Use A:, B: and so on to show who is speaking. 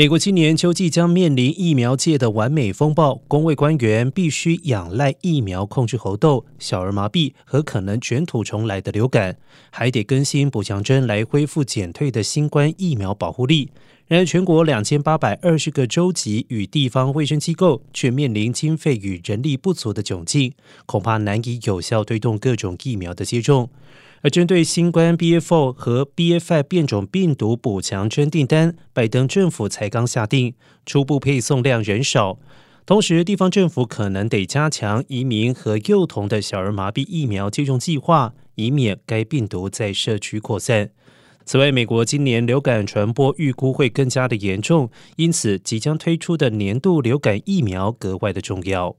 A: 美国今年秋季将面临疫苗界的完美风暴，工位官员必须仰赖疫苗控制猴痘、小儿麻痹和可能卷土重来的流感，还得更新补强针来恢复减退的新冠疫苗保护力。然而，全国两千八百二十个州级与地方卫生机构却面临经费与人力不足的窘境，恐怕难以有效推动各种疫苗的接种。而针对新冠 BA.4 和 B F I 变种病毒补强针订单，拜登政府才刚下定，初步配送量仍少。同时，地方政府可能得加强移民和幼童的小儿麻痹疫苗接种计划，以免该病毒在社区扩散。此外，美国今年流感传播预估会更加的严重，因此即将推出的年度流感疫苗格外的重要。